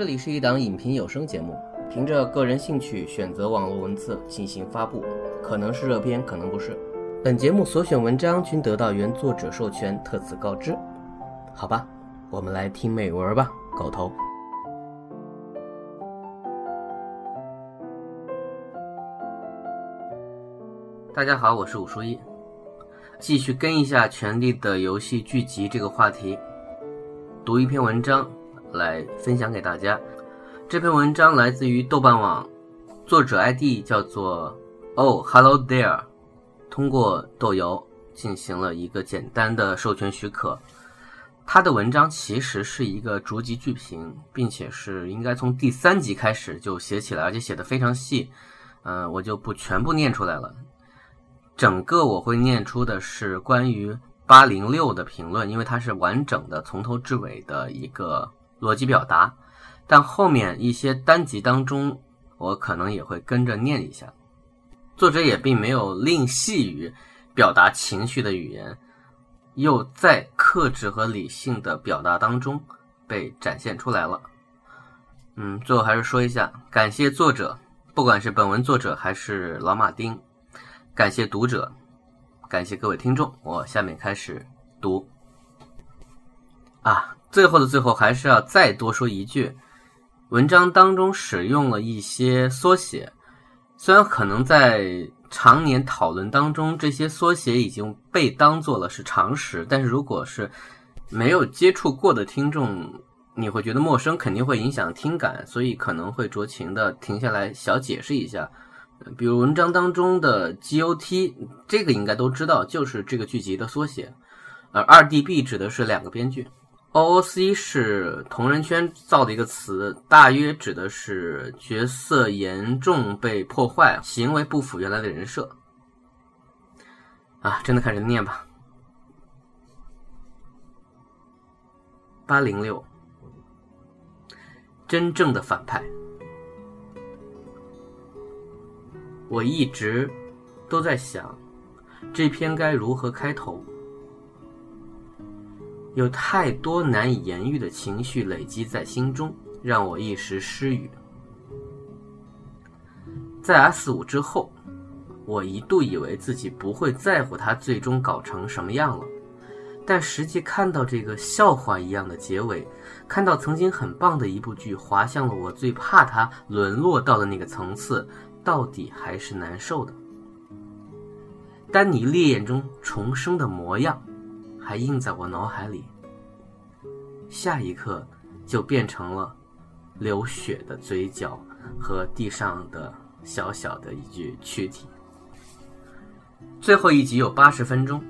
这里是一档影评有声节目，凭着个人兴趣选择网络文字进行发布，可能是热篇，可能不是。本节目所选文章均得到原作者授权，特此告知。好吧，我们来听美文吧，狗头。大家好，我是武书一，继续跟一下《权力的游戏》剧集这个话题，读一篇文章来分享给大家。这篇文章来自于豆瓣网，作者 ID 叫做 Oh Hello There，通过豆油进行了一个简单的授权许可。他的文章其实是一个逐集剧评，并且是应该从第三集开始就写起来，而且写的非常细。嗯，我就不全部念出来了。整个我会念出的是关于八零六的评论，因为它是完整的从头至尾的一个逻辑表达。但后面一些单集当中，我可能也会跟着念一下。作者也并没有吝惜于表达情绪的语言，又在克制和理性的表达当中被展现出来了。嗯，最后还是说一下，感谢作者，不管是本文作者还是老马丁。感谢读者，感谢各位听众。我下面开始读。啊，最后的最后，还是要再多说一句：文章当中使用了一些缩写，虽然可能在常年讨论当中，这些缩写已经被当做了是常识，但是如果是没有接触过的听众，你会觉得陌生，肯定会影响听感，所以可能会酌情的停下来小解释一下。比如文章当中的 GOT，这个应该都知道，就是这个剧集的缩写。而二 DB 指的是两个编剧，OOC 是同人圈造的一个词，大约指的是角色严重被破坏，行为不符原来的人设。啊，真的开始念吧。八零六，真正的反派。我一直都在想，这篇该如何开头？有太多难以言喻的情绪累积在心中，让我一时失语。在 S 五之后，我一度以为自己不会在乎它最终搞成什么样了，但实际看到这个笑话一样的结尾，看到曾经很棒的一部剧滑向了我最怕它沦落到的那个层次。到底还是难受的。丹尼烈焰中重生的模样，还印在我脑海里。下一刻，就变成了流血的嘴角和地上的小小的一具躯体。最后一集有八十分钟，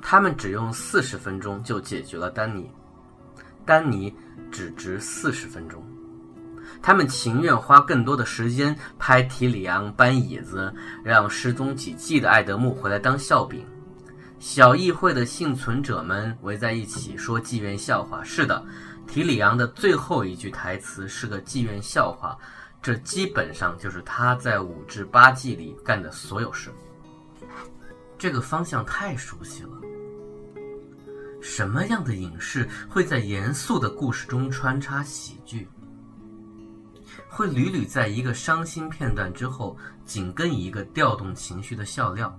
他们只用四十分钟就解决了丹尼。丹尼只值四十分钟。他们情愿花更多的时间拍提里昂搬椅子，让失踪几季的艾德木回来当笑柄。小议会的幸存者们围在一起说妓院笑话。是的，提里昂的最后一句台词是个妓院笑话，这基本上就是他在五至八季里干的所有事。这个方向太熟悉了。什么样的影视会在严肃的故事中穿插喜剧？会屡屡在一个伤心片段之后紧跟一个调动情绪的笑料。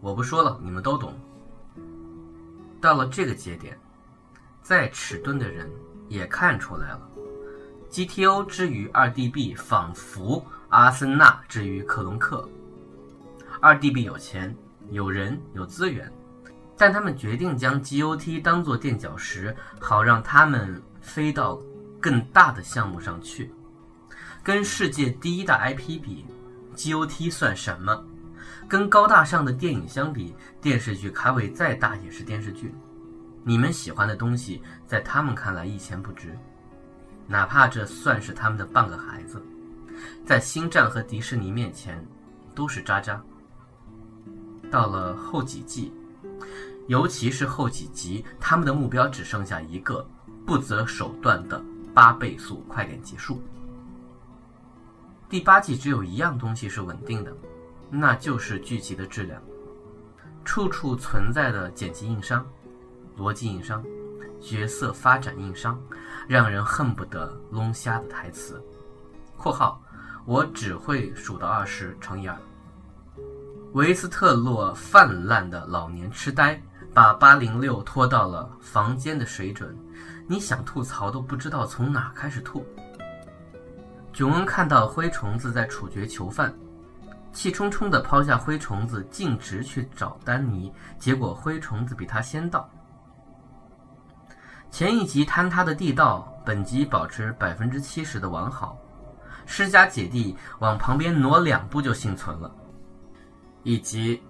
我不说了，你们都懂。到了这个节点，再迟钝的人也看出来了：GTO 之于二 DB 仿佛阿森纳之于克隆克。二 DB 有钱、有人、有资源，但他们决定将 GOT 当做垫脚石，好让他们飞到。更大的项目上去，跟世界第一大 IP 比，GOT 算什么？跟高大上的电影相比，电视剧卡位再大也是电视剧。你们喜欢的东西，在他们看来一钱不值，哪怕这算是他们的半个孩子，在星战和迪士尼面前都是渣渣。到了后几季，尤其是后几集，他们的目标只剩下一个：不择手段的。八倍速，快点结束。第八季只有一样东西是稳定的，那就是剧集的质量。处处存在的剪辑硬伤、逻辑硬伤、角色发展硬伤，让人恨不得弄瞎的台词。（括号我只会数到二十乘以二。）维斯特洛泛滥的老年痴呆，把八零六拖到了房间的水准，你想吐槽都不知道从哪开始吐。囧恩看到灰虫子在处决囚犯，气冲冲地抛下灰虫子，径直去找丹尼，结果灰虫子比他先到。前一集坍塌的地道，本集保持百分之七十的完好，施家姐弟往旁边挪两步就幸存了。以及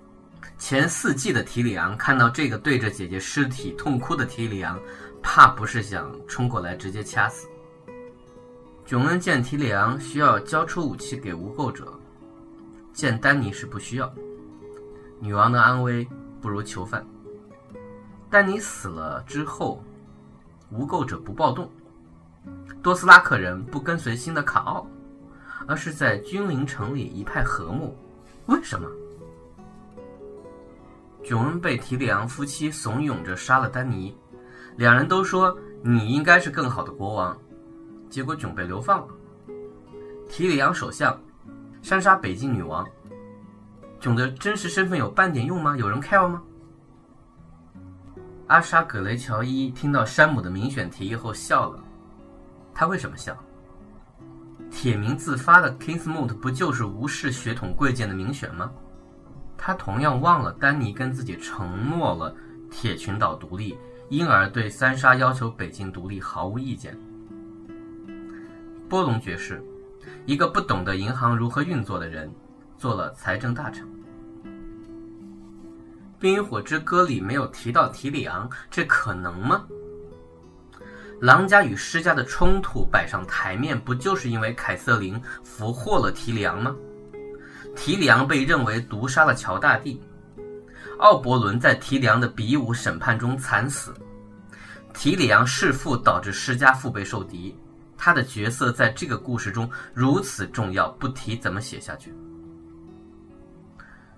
前四季的提里昂看到这个对着姐姐尸体痛哭的提里昂，怕不是想冲过来直接掐死。囧恩见提里昂需要交出武器给无垢者，见丹尼是不需要。女王的安危不如囚犯。丹尼死了之后，无垢者不暴动，多斯拉克人不跟随新的卡奥，而是在君临城里一派和睦。为什么？囧恩被提里昂夫妻怂恿着杀了丹尼，两人都说你应该是更好的国王，结果囧被流放了。提里昂首相，珊莎北境女王，囧的真实身份有半点用吗？有人 care 吗？阿莎葛雷乔伊听到山姆的民选提议后笑了，他为什么笑？铁名自发的 Kingsmoot 不就是无视血统贵贱的民选吗？他同样忘了丹尼跟自己承诺了铁群岛独立，因而对三沙要求北京独立毫无意见。波隆爵士，一个不懂得银行如何运作的人，做了财政大臣。《冰与火之歌》里没有提到提里昂，这可能吗？狼家与施家的冲突摆上台面，不就是因为凯瑟琳俘获了提里昂吗？提里昂被认为毒杀了乔大帝，奥伯伦在提里昂的比武审判中惨死，提里昂弑父导致施家腹背受敌，他的角色在这个故事中如此重要，不提怎么写下去？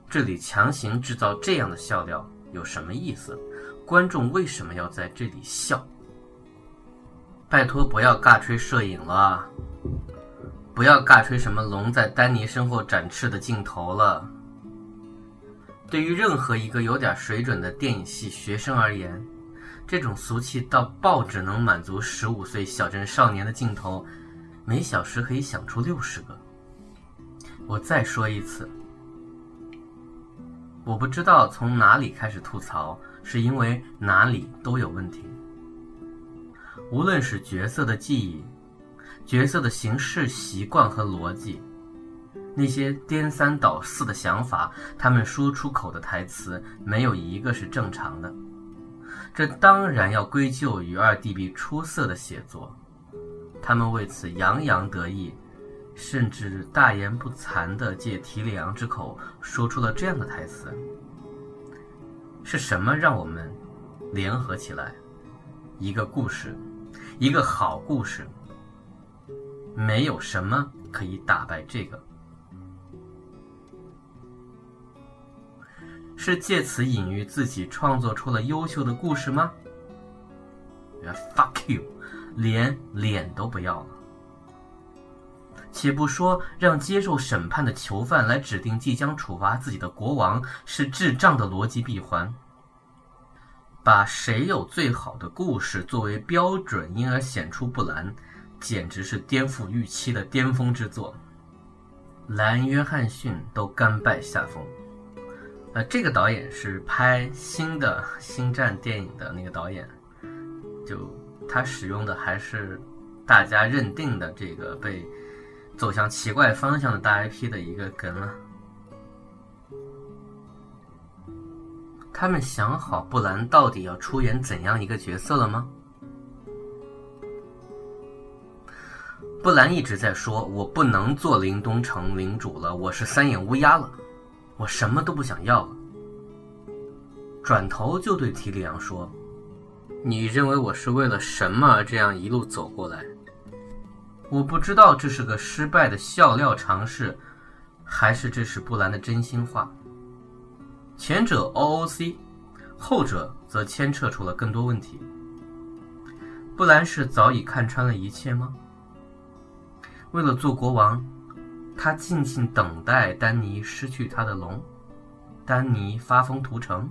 这里强行制造这样的笑料有什么意思？观众为什么要在这里笑？拜托不要尬吹摄影了。不要尬吹什么龙在丹尼身后展翅的镜头了。对于任何一个有点水准的电影系学生而言，这种俗气到爆只能满足十五岁小镇少年的镜头，每小时可以想出六十个。我再说一次，我不知道从哪里开始吐槽，是因为哪里都有问题。无论是角色的记忆。角色的行事习惯和逻辑，那些颠三倒四的想法，他们说出口的台词没有一个是正常的。这当然要归咎于二弟比出色的写作，他们为此洋洋得意，甚至大言不惭地借提里昂之口说出了这样的台词：“是什么让我们联合起来？一个故事，一个好故事。”没有什么可以打败这个，是借此隐喻自己创作出了优秀的故事吗？Fuck you，连脸都不要了。且不说让接受审判的囚犯来指定即将处罚自己的国王是智障的逻辑闭环，把谁有最好的故事作为标准，因而显出不蓝。简直是颠覆预期的巅峰之作，莱恩·约翰逊都甘拜下风。呃，这个导演是拍新的《星战》电影的那个导演，就他使用的还是大家认定的这个被走向奇怪方向的大 IP 的一个梗了。他们想好布兰到底要出演怎样一个角色了吗？布兰一直在说：“我不能做林东城领主了，我是三眼乌鸦了，我什么都不想要了。”转头就对提里昂说：“你认为我是为了什么这样一路走过来？我不知道这是个失败的笑料尝试，还是这是布兰的真心话。前者 OOC，后者则牵扯出了更多问题。布兰是早已看穿了一切吗？为了做国王，他静静等待丹尼失去他的龙，丹尼发疯屠城，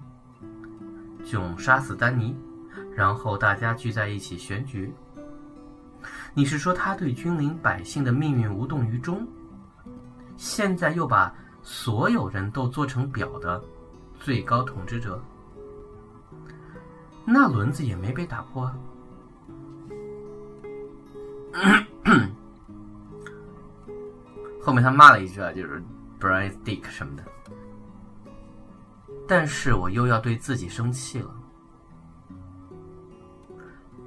囧杀死丹尼，然后大家聚在一起选举。你是说他对君临百姓的命运无动于衷？现在又把所有人都做成表的最高统治者？那轮子也没被打破啊！后面他骂了一句啊，就是 “Brian Dick” 什么的。但是我又要对自己生气了。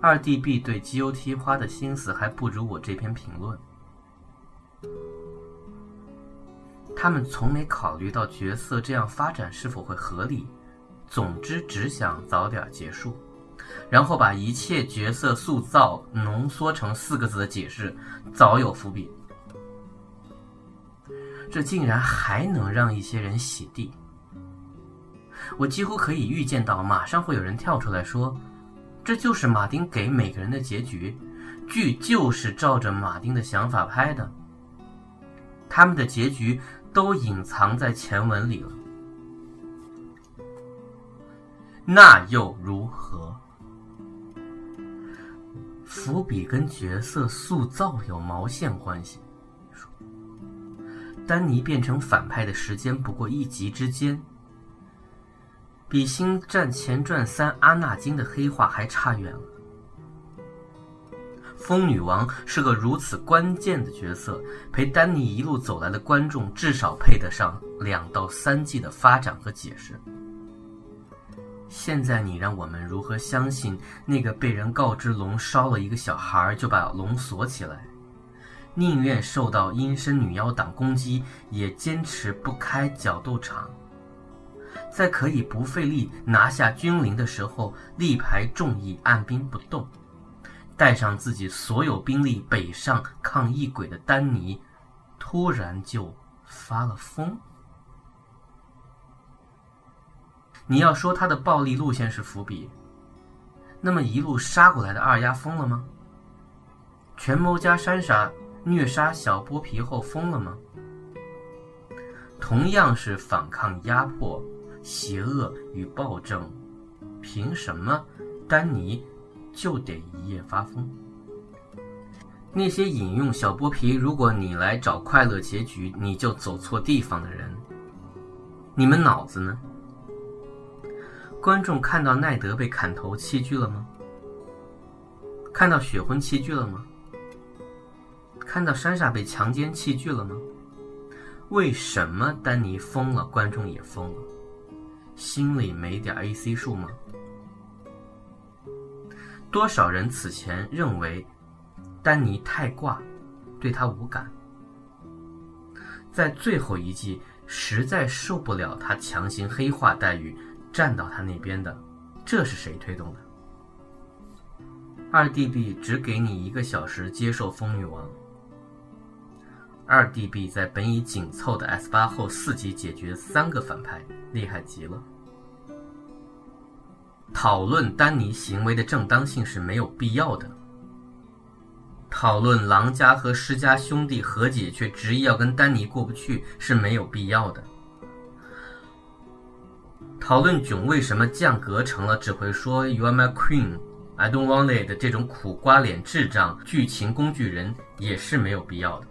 二 DB 对 GOT 花的心思还不如我这篇评论。他们从没考虑到角色这样发展是否会合理。总之，只想早点结束，然后把一切角色塑造浓缩成四个字的解释，早有伏笔。这竟然还能让一些人洗地！我几乎可以预见到，马上会有人跳出来说：“这就是马丁给每个人的结局，剧就是照着马丁的想法拍的，他们的结局都隐藏在前文里了。”那又如何？伏笔跟角色塑造有毛线关系？丹尼变成反派的时间不过一集之间，比《星战前传三》阿纳金的黑化还差远了。风女王是个如此关键的角色，陪丹尼一路走来的观众至少配得上两到三季的发展和解释。现在你让我们如何相信那个被人告知龙烧了一个小孩就把龙锁起来，宁愿受到阴身女妖党攻击也坚持不开角斗场，在可以不费力拿下君临的时候力排众议按兵不动，带上自己所有兵力北上抗异鬼的丹尼，突然就发了疯？你要说他的暴力路线是伏笔，那么一路杀过来的二丫疯了吗？权谋加山傻虐杀小剥皮后疯了吗？同样是反抗压迫、邪恶与暴政，凭什么丹尼就得一夜发疯？那些引用小剥皮“如果你来找快乐结局，你就走错地方”的人，你们脑子呢？观众看到奈德被砍头弃剧了吗？看到血婚弃剧了吗？看到珊莎被强奸弃剧了吗？为什么丹尼疯了，观众也疯了？心里没点 AC 数吗？多少人此前认为丹尼太挂，对他无感，在最后一季实在受不了他强行黑化黛玉。站到他那边的，这是谁推动的？二弟弟只给你一个小时接受风女王。二 DB 在本已紧凑的 S 八后四集解决三个反派，厉害极了。讨论丹尼行为的正当性是没有必要的。讨论狼家和施家兄弟和解却执意要跟丹尼过不去是没有必要的。讨论囧为什么降格成了只会说 “You are my queen, I don't want it” 的这种苦瓜脸智障剧情工具人也是没有必要的。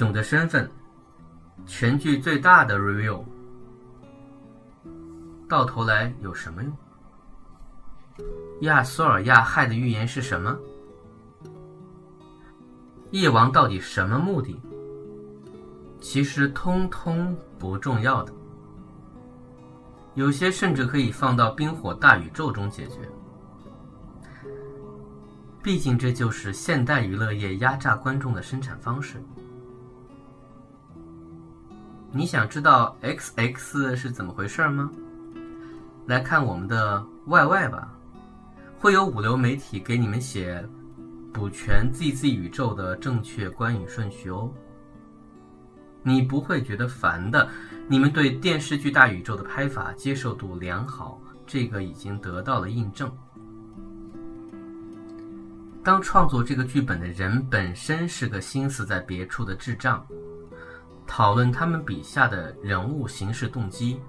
囧的身份，全剧最大的 review，到头来有什么用？亚索尔亚害的预言是什么？夜王到底什么目的？其实通通不重要的。有些甚至可以放到冰火大宇宙中解决，毕竟这就是现代娱乐业压榨观众的生产方式。你想知道 X X 是怎么回事吗？来看我们的 Y Y 吧，会有五流媒体给你们写补全 Z Z 宇宙的正确观影顺序哦。你不会觉得烦的。你们对电视剧大宇宙的拍法接受度良好，这个已经得到了印证。当创作这个剧本的人本身是个心思在别处的智障，讨论他们笔下的人物行事动机，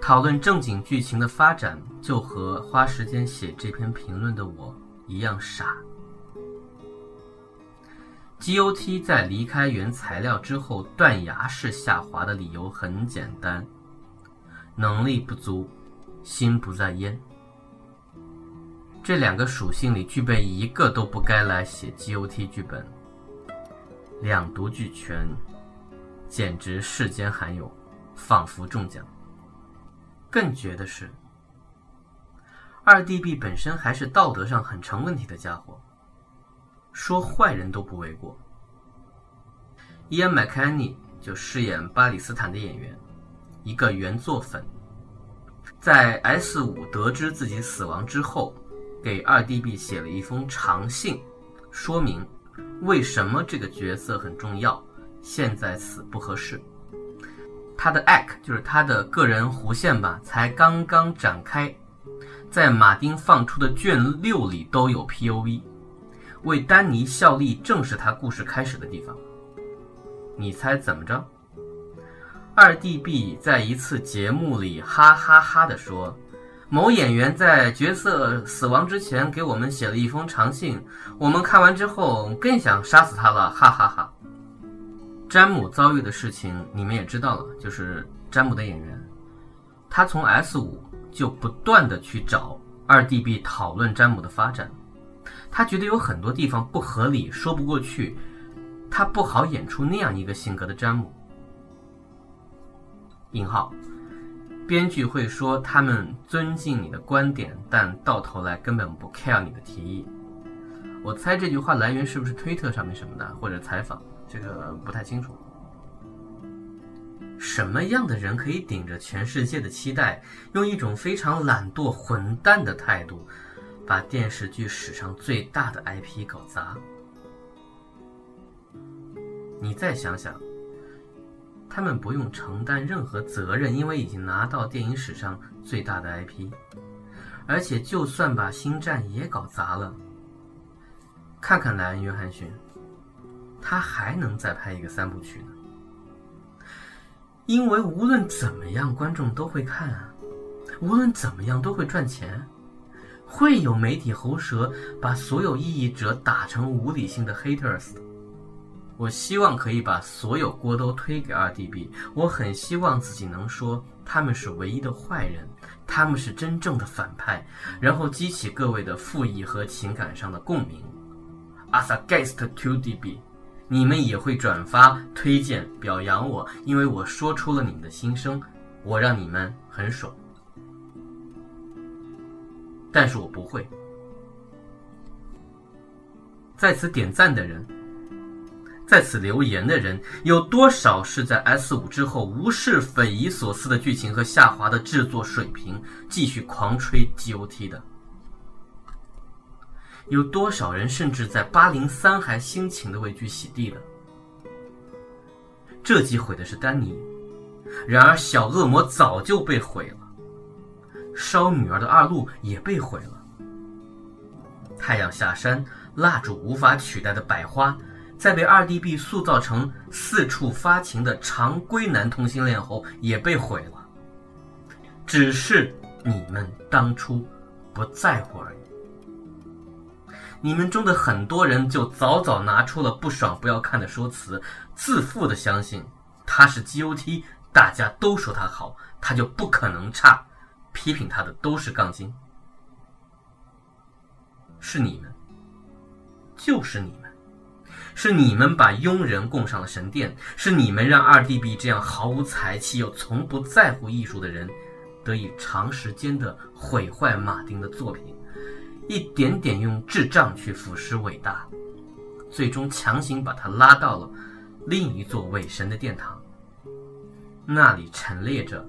讨论正经剧情的发展，就和花时间写这篇评论的我一样傻。GOT 在离开原材料之后断崖式下滑的理由很简单：能力不足，心不在焉。这两个属性里具备一个都不该来写 GOT 剧本，两独俱全，简直世间罕有，仿佛中奖。更绝的是，二 DB 本身还是道德上很成问题的家伙。说坏人都不为过。伊恩·麦克安尼就饰演巴里斯坦的演员，一个原作粉，在 S 五得知自己死亡之后，给二 DB 写了一封长信，说明为什么这个角色很重要，现在死不合适。他的 act 就是他的个人弧线吧，才刚刚展开，在马丁放出的卷六里都有 POV。为丹尼效力，正是他故事开始的地方。你猜怎么着？二 DB 在一次节目里哈哈哈地说：“某演员在角色死亡之前给我们写了一封长信，我们看完之后更想杀死他了，哈哈哈。”詹姆遭遇的事情你们也知道了，就是詹姆的演员，他从 S 五就不断的去找二 DB 讨论詹姆的发展。他觉得有很多地方不合理，说不过去，他不好演出那样一个性格的詹姆。引号，编剧会说他们尊敬你的观点，但到头来根本不 care 你的提议。我猜这句话来源是不是推特上面什么的，或者采访，这个不太清楚。什么样的人可以顶着全世界的期待，用一种非常懒惰、混蛋的态度？把电视剧史上最大的 IP 搞砸，你再想想，他们不用承担任何责任，因为已经拿到电影史上最大的 IP，而且就算把星战也搞砸了，看看莱恩·约翰逊，他还能再拍一个三部曲呢，因为无论怎么样，观众都会看啊，无论怎么样都会赚钱。会有媒体喉舌把所有异议者打成无理性的 haters。我希望可以把所有锅都推给 RDB。我很希望自己能说他们是唯一的坏人，他们是真正的反派，然后激起各位的负义和情感上的共鸣。As a guest to DB，你们也会转发、推荐、表扬我，因为我说出了你们的心声，我让你们很爽。但是我不会。在此点赞的人，在此留言的人，有多少是在 S 五之后无视匪夷所思的剧情和下滑的制作水平，继续狂吹 GOT 的？有多少人甚至在八零三还辛勤的为剧洗地的？这集毁的是丹尼，然而小恶魔早就被毁了。烧女儿的二路也被毁了。太阳下山，蜡烛无法取代的百花，在被二 D B 塑造成四处发情的常规男同性恋后，也被毁了。只是你们当初不在乎而已。你们中的很多人就早早拿出了不爽不要看的说辞，自负的相信他是 G O T，大家都说他好，他就不可能差。批评他的都是杠精，是你们，就是你们，是你们把庸人供上了神殿，是你们让二 D B 这样毫无才气又从不在乎艺术的人，得以长时间的毁坏马丁的作品，一点点用智障去腐蚀伟大，最终强行把他拉到了另一座伪神的殿堂，那里陈列着。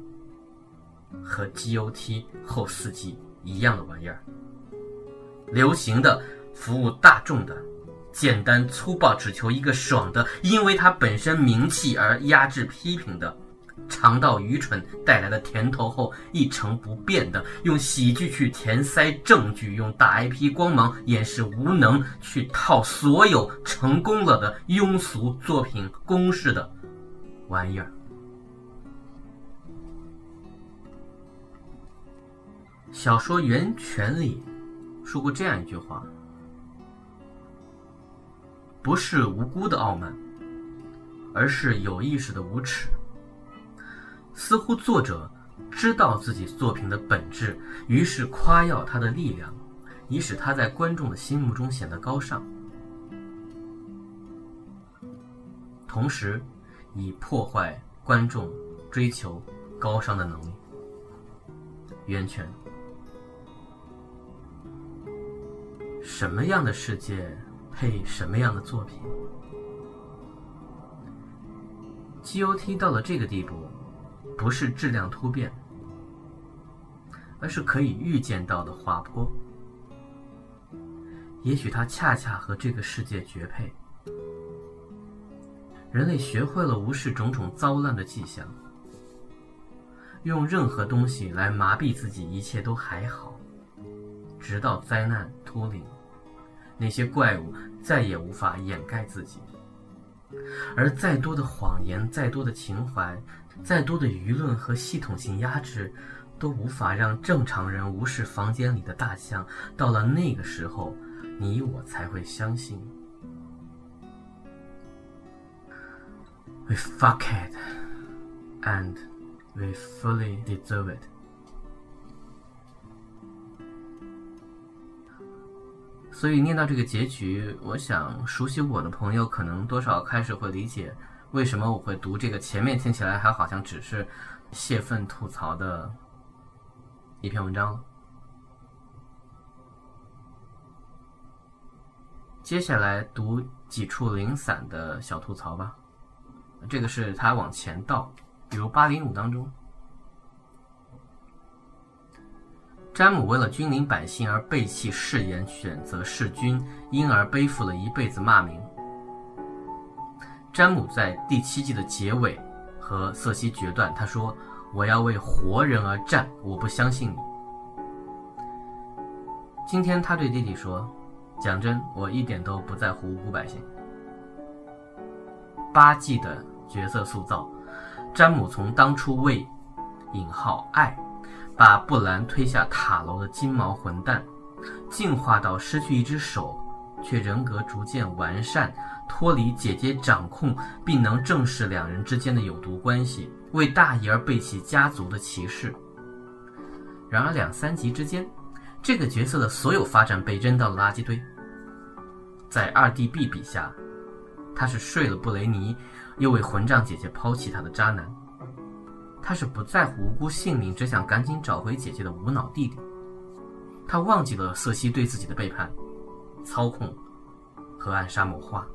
和 GOT 后四季一样的玩意儿，流行的、服务大众的、简单粗暴、只求一个爽的，因为它本身名气而压制批评的，尝到愚蠢带来的甜头后，一成不变的用喜剧去填塞证据，用大 IP 光芒掩饰无能，去套所有成功了的庸俗作品公式的玩意儿。小说《源泉》里说过这样一句话：“不是无辜的傲慢，而是有意识的无耻。”似乎作者知道自己作品的本质，于是夸耀他的力量，以使他在观众的心目中显得高尚，同时以破坏观众追求高尚的能力。源泉，什么样的世界配什么样的作品？GOT 到了这个地步。不是质量突变，而是可以预见到的滑坡。也许它恰恰和这个世界绝配。人类学会了无视种种糟烂的迹象，用任何东西来麻痹自己，一切都还好，直到灾难突临，那些怪物再也无法掩盖自己，而再多的谎言，再多的情怀。再多的舆论和系统性压制，都无法让正常人无视房间里的大象。到了那个时候，你我才会相信。We fuck it, and we fully deserve it。所以念到这个结局，我想熟悉我的朋友可能多少开始会理解。为什么我会读这个？前面听起来还好像只是泄愤吐槽的一篇文章。接下来读几处零散的小吐槽吧。这个是他往前倒，比如八零五当中，詹姆为了君临百姓而背弃誓言，选择弑君，因而背负了一辈子骂名。詹姆在第七季的结尾和瑟西决断，他说：“我要为活人而战，我不相信你。”今天他对弟弟说：“讲真，我一点都不在乎无辜百姓。”八季的角色塑造，詹姆从当初为“引号爱”把布兰推下塔楼的金毛混蛋，进化到失去一只手却人格逐渐完善。脱离姐姐掌控，并能正视两人之间的有毒关系，为大义而背弃家族的骑士。然而两三集之间，这个角色的所有发展被扔到了垃圾堆。在二弟 B 笔下，他是睡了布雷尼，又为混账姐姐抛弃他的渣男。他是不在乎无辜性命，只想赶紧找回姐姐的无脑弟弟。他忘记了瑟西对自己的背叛、操控和暗杀谋划。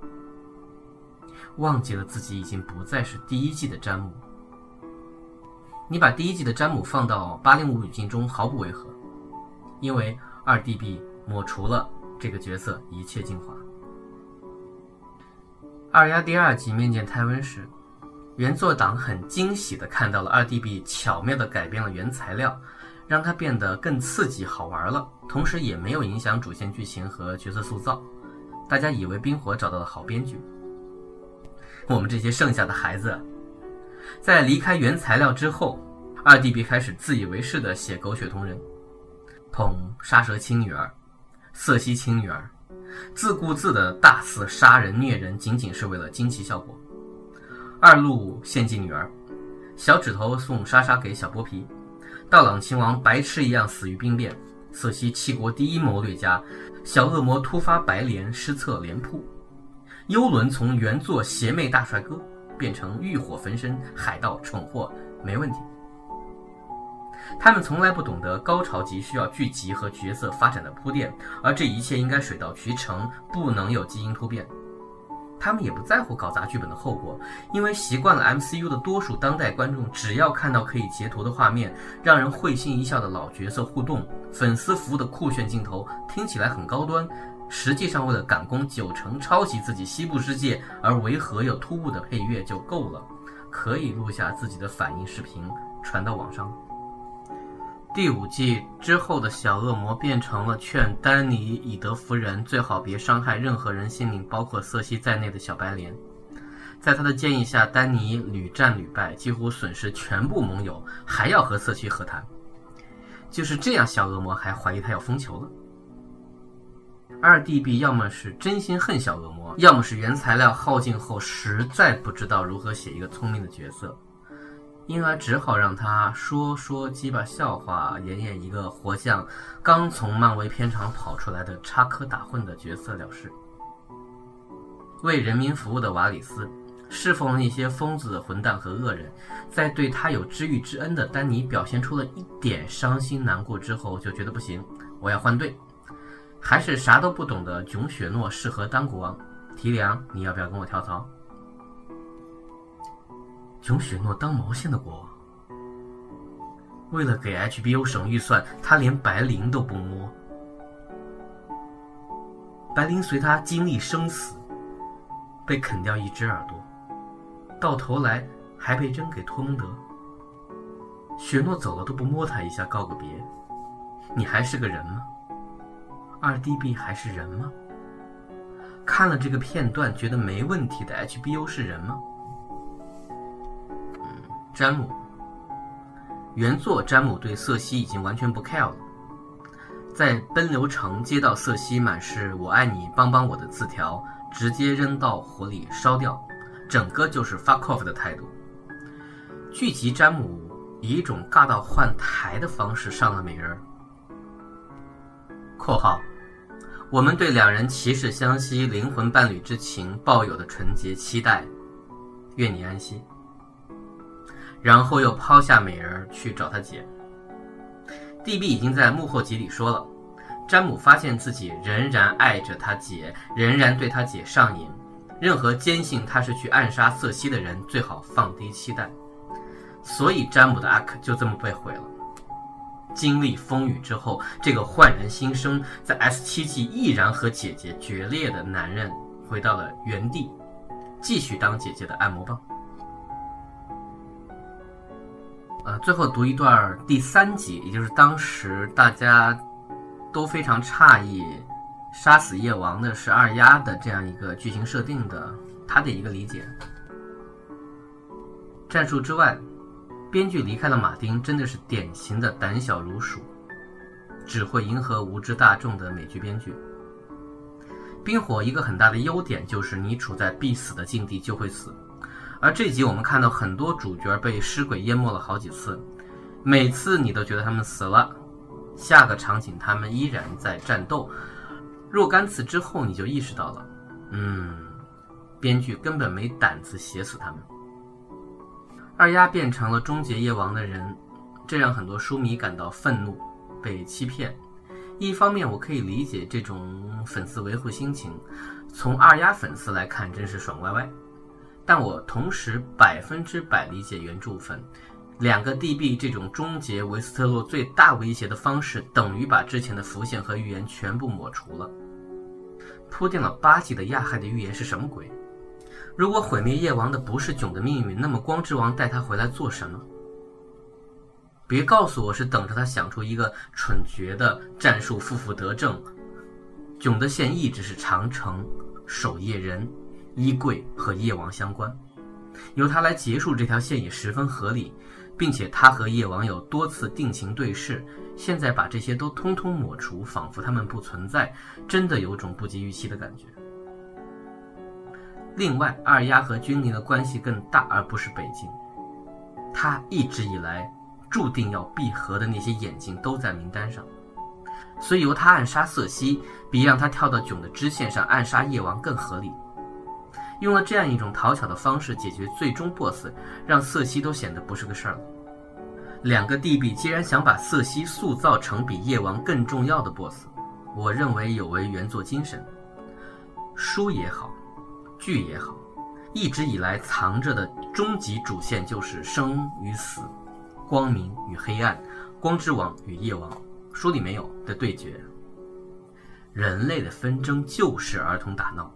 忘记了自己已经不再是第一季的詹姆。你把第一季的詹姆放到八零五语境中毫不违和，因为二 DB 抹除了这个角色一切精华。二丫第二集面见泰温时，原作党很惊喜地看到了二 DB 巧妙地改变了原材料，让它变得更刺激好玩了，同时也没有影响主线剧情和角色塑造。大家以为冰火找到了好编剧。我们这些剩下的孩子，在离开原材料之后，二弟 B 开始自以为是的写狗血同人，捧杀蛇亲女儿、色西亲女儿，自顾自的大肆杀人虐人，仅仅是为了惊奇效果。二路献祭女儿，小指头送莎莎给小剥皮，道朗亲王白痴一样死于兵变，色西七国第一谋略家，小恶魔突发白莲失策连扑。幽伦从原作邪魅大帅哥。变成欲火焚身。海盗蠢货，没问题。他们从来不懂得高潮级需要剧集和角色发展的铺垫，而这一切应该水到渠成，不能有基因突变。他们也不在乎搞砸剧本的后果，因为习惯了 MCU 的多数当代观众，只要看到可以截图的画面，让人会心一笑的老角色互动，粉丝服务的酷炫镜头，听起来很高端。实际上，为了赶工九成抄袭自己西部世界而违和又突兀的配乐就够了。可以录下自己的反应视频传到网上。第五季之后的小恶魔变成了劝丹尼以德服人，最好别伤害任何人性命，包括瑟西在内的小白莲。在他的建议下，丹尼屡战屡败，几乎损失全部盟友，还要和瑟西和谈。就是这样，小恶魔还怀疑他要疯球了。二弟 B 要么是真心恨小恶魔，要么是原材料耗尽后实在不知道如何写一个聪明的角色。因而只好让他说说鸡巴笑话，演演一个活像刚从漫威片场跑出来的插科打诨的角色了事。为人民服务的瓦里斯，侍奉那些疯子、混蛋和恶人，在对他有知遇之恩的丹尼表现出了一点伤心难过之后，就觉得不行，我要换队。还是啥都不懂的囧雪诺适合当国王。提梁，你要不要跟我跳槽？囧雪诺当毛线的国王？为了给 HBO 省预算，他连白灵都不摸。白灵随他经历生死，被啃掉一只耳朵，到头来还被扔给托蒙德。雪诺走了都不摸他一下告个别，你还是个人吗？二 D B 还是人吗？看了这个片段觉得没问题的 HBO 是人吗？詹姆，原作詹姆对瑟西已经完全不 care 了，在奔流城接到瑟西满是“我爱你，帮帮我”的字条，直接扔到火里烧掉，整个就是 fuck off 的态度。剧集詹姆以一种尬到换台的方式上了美人。（括号）我们对两人骑士相惜、灵魂伴侣之情抱有的纯洁期待，愿你安息。然后又抛下美人去找他姐。D B 已经在幕后集里说了，詹姆发现自己仍然爱着他姐，仍然对他姐上瘾。任何坚信他是去暗杀瑟西的人，最好放低期待。所以詹姆的阿克就这么被毁了。经历风雨之后，这个焕然新生，在 S 七季毅然和姐姐决裂的男人，回到了原地，继续当姐姐的按摩棒。呃，最后读一段第三集，也就是当时大家都非常诧异，杀死夜王的是二丫的这样一个剧情设定的他的一个理解。战术之外，编剧离开了马丁，真的是典型的胆小如鼠，只会迎合无知大众的美剧编剧。冰火一个很大的优点就是你处在必死的境地就会死。而这集我们看到很多主角被尸鬼淹没了好几次，每次你都觉得他们死了，下个场景他们依然在战斗。若干次之后，你就意识到了，嗯，编剧根本没胆子写死他们。二丫变成了终结夜王的人，这让很多书迷感到愤怒，被欺骗。一方面，我可以理解这种粉丝维护心情，从二丫粉丝来看，真是爽歪歪。但我同时百分之百理解原著粉，两个 DB 这种终结维斯特洛最大威胁的方式，等于把之前的浮现和预言全部抹除了。铺垫了八季的亚害的预言是什么鬼？如果毁灭夜王的不是囧的命运，那么光之王带他回来做什么？别告诉我是等着他想出一个蠢绝的战术，负负得正。囧的线一直是长城守夜人。衣柜和夜王相关，由他来结束这条线也十分合理，并且他和夜王有多次定情对视，现在把这些都通通抹除，仿佛他们不存在，真的有种不及预期的感觉。另外，二丫和君临的关系更大，而不是北京。他一直以来注定要闭合的那些眼睛都在名单上，所以由他暗杀瑟西，比让他跳到囧的支线上暗杀夜王更合理。用了这样一种讨巧的方式解决最终 BOSS，让瑟西都显得不是个事儿了。两个 DB 既然想把瑟西塑造成比夜王更重要的 BOSS，我认为有违原作精神。书也好，剧也好，一直以来藏着的终极主线就是生与死、光明与黑暗、光之王与夜王，书里没有的对决。人类的纷争就是儿童打闹。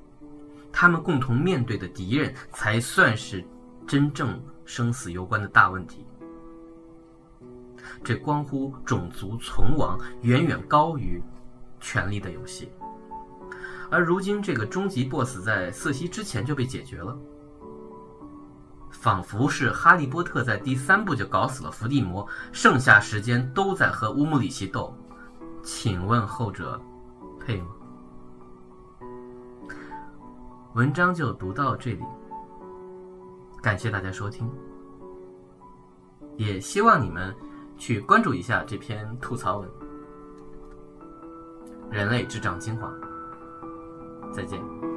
他们共同面对的敌人，才算是真正生死攸关的大问题。这关乎种族存亡，远远高于权力的游戏。而如今，这个终极 BOSS 在瑟西之前就被解决了，仿佛是哈利波特在第三部就搞死了伏地魔，剩下时间都在和乌姆里奇斗。请问后者配吗？文章就读到这里，感谢大家收听，也希望你们去关注一下这篇吐槽文《人类智障精华》。再见。